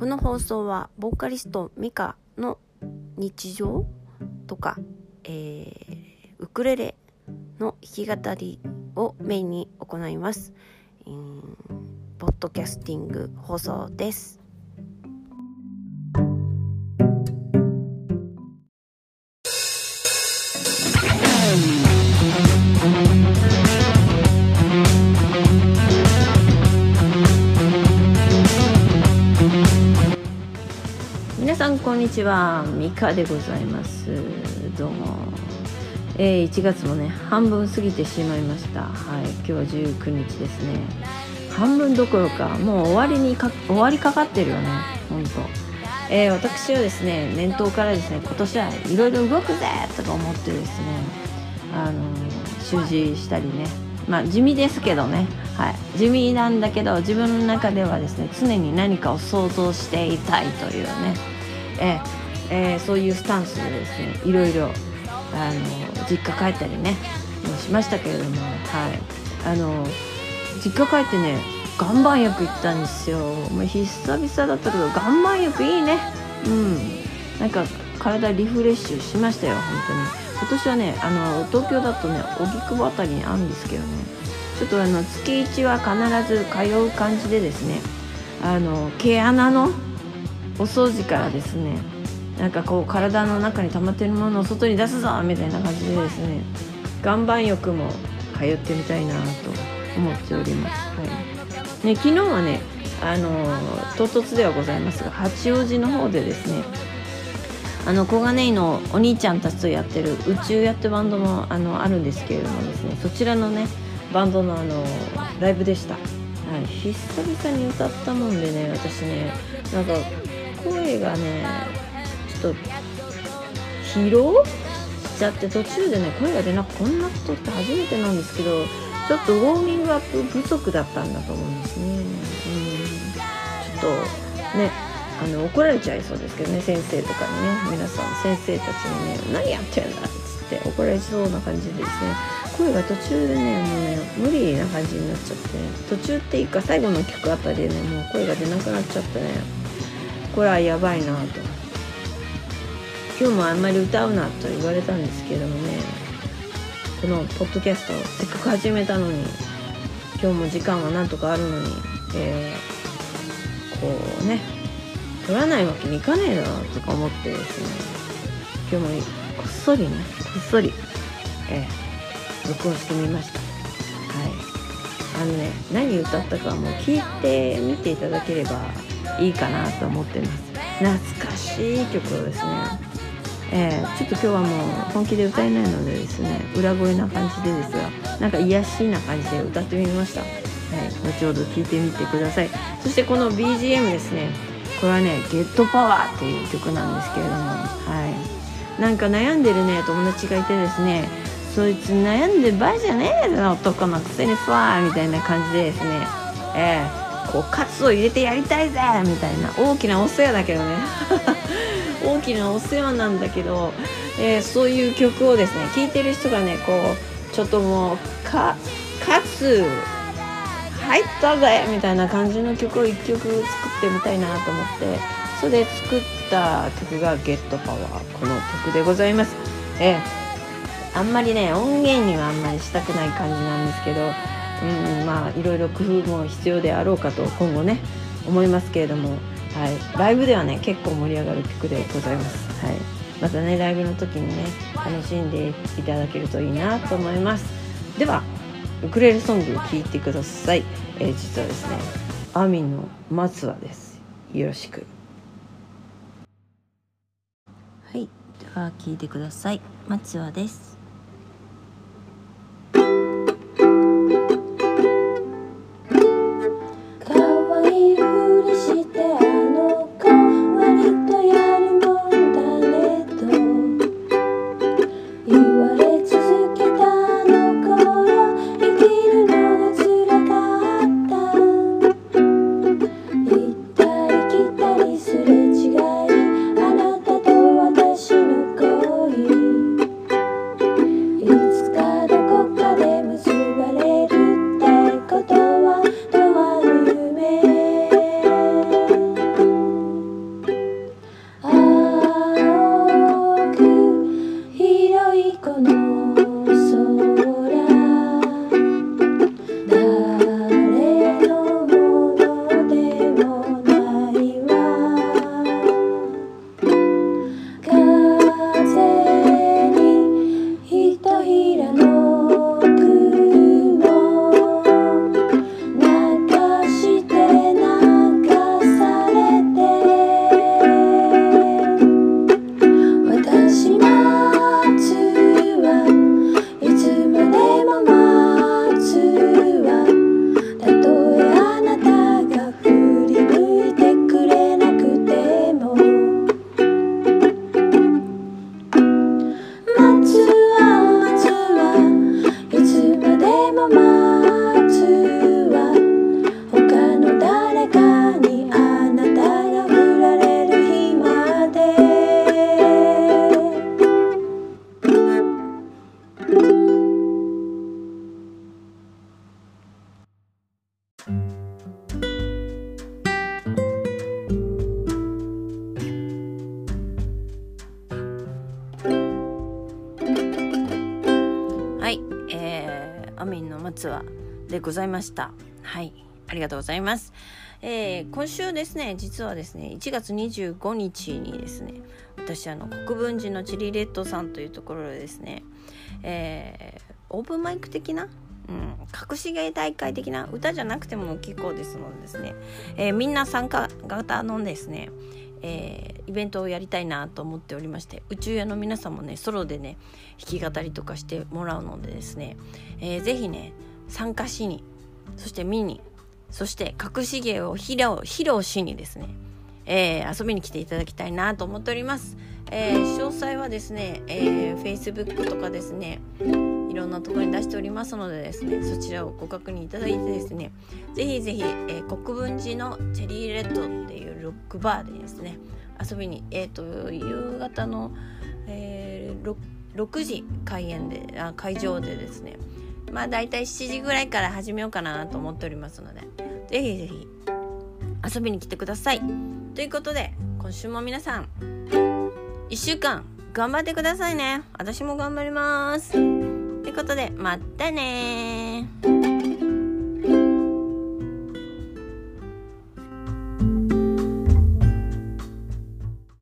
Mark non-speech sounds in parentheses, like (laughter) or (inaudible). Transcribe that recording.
この放送はボーカリストミカの日常とか、えー、ウクレレの弾き語りをメインに行います、えー、ポッドキャスティング放送です。にちはミカでございます。どうも、えー、1月もね半分過ぎてしまいました。はい今日は19日ですね。半分どころかもう終わりにか終わりかかってるよね。本当。え、私はですね年頭からですね今年はいろいろ動くぜとか思ってですねあの習字したりね。まあ地味ですけどね。はい。地味なんだけど自分の中ではですね常に何かを想像していたいというね。ええー、そういうスタンスでですね。いろいろあの実家帰ったりねしましたけれどもはい。あの実家帰ってね岩盤浴行ったんですよ。もう久々だったけど岩盤浴いいね。うん。なんか体リフレッシュしましたよ本当に。今年はねあの東京だとね荻窪辺りにあるんですけどね。ちょっとあの月1は必ず通う感じでですねあの毛穴のお掃除からですねなんかこう体の中に溜まってるものを外に出すぞみたいな感じでですね岩盤浴も通ってみたいなと思っております、はい。ね、昨日はねあの唐突ではございますが八王子の方でですねあの小金井のお兄ちゃんたちとやってる宇宙やってバンドもあのあるんですけれどもですねそちらのねバンドのあのライブでした、はい、久々に歌ったもんでね私ねなんか声がねちょっと疲労しちゃって途中でね声が出なくこんなことって初めてなんですけどちょっとウォーミングアップ不足だったんだと思うんですね。うん。ちょっとねあの怒られちゃいそうですけどね先生とかにね。皆さん先生たちにね「何やってんだ」っつって怒られそうな感じでですね。声が途中でねもうね無理な感じになっちゃって途中っていうか最後の曲あたりでねもう声が出なくなっちゃってね。これはやばいなと。今日もあんまり歌うなと言われたんですけどもね。このポッドキャストせっかく始めたのに今日も時間はなんとかあるのに、えー、こうね取らないわけにいかねえなとか思ってですね。今日もこっそりねこっそり、えー、録音してみました。はい。あのね何歌ったかもう聞いてみていただければいいかなと思ってます。懐かしい曲をですね。えー、ちょっと今日はもう本気で歌えないのでですね裏声な感じでですがなんか癒しな感じで歌ってみました、はい、後ほど聴いてみてください。そしてこの BGM ですねこれはね「ゲットパワーっていう曲なんですけれどもはい。なんか悩んでるね友達がいてですねそいつ悩んでる場合じゃねえぞ男のくせにさみたいな感じでですねえーこうカツを入れてやりたいぜみたいな大きなお世話だけどね (laughs) 大きなお世話なんだけど、えー、そういう曲をですね聴いてる人がねこうちょっともうかカツ入ったぜみたいな感じの曲を1曲作ってみたいなと思ってそれで作った曲が「ゲットパワーこの曲でございます。えー、あんまりね音源にはあんまりしたくない感じなんですけどうんまあいろいろ工夫も必要であろうかと今後ね思いますけれども、はい、ライブではね結構盛り上がる曲でございます、はい、またねライブの時にね楽しんでいただけるといいなと思います。ではウクレレソングを聴いてください、えー、実はですねアミンの松葉です。よろしく。はい。では聴いてください。松葉です。一万。インの松はでございました。はい。ありがとうございます、えー、今週ですね実はですね1月25日にですね私あの国分寺のチリレッドさんというところでですね、えー、オープンマイク的なうん、隠し芸大会的な歌じゃなくても結構ですのでですね、えー、みんな参加型のですね、えー、イベントをやりたいなと思っておりまして宇宙屋の皆さんもねソロでね弾き語りとかしてもらうのでですね、えー、ぜひね参加しにそして見にそして隠し芸を披露披露しにですね、えー、遊びに来ていただきたいなと思っております、えー、詳細はですね、えー、Facebook とかですねいろんなところに出しておりますのでですねそちらをご確認いただいてですねぜひぜひ、えー、国分寺のチェリーレッドっていうロックバーでですね遊びにえ、ー、と夕方の、えー、6, 6時開演であ会場でですねまあ大体7時ぐらいから始めようかなと思っておりますのでぜひぜひ遊びに来てください。ということで今週も皆さん1週間頑張ってくださいね。私も頑張ります。ことでまたね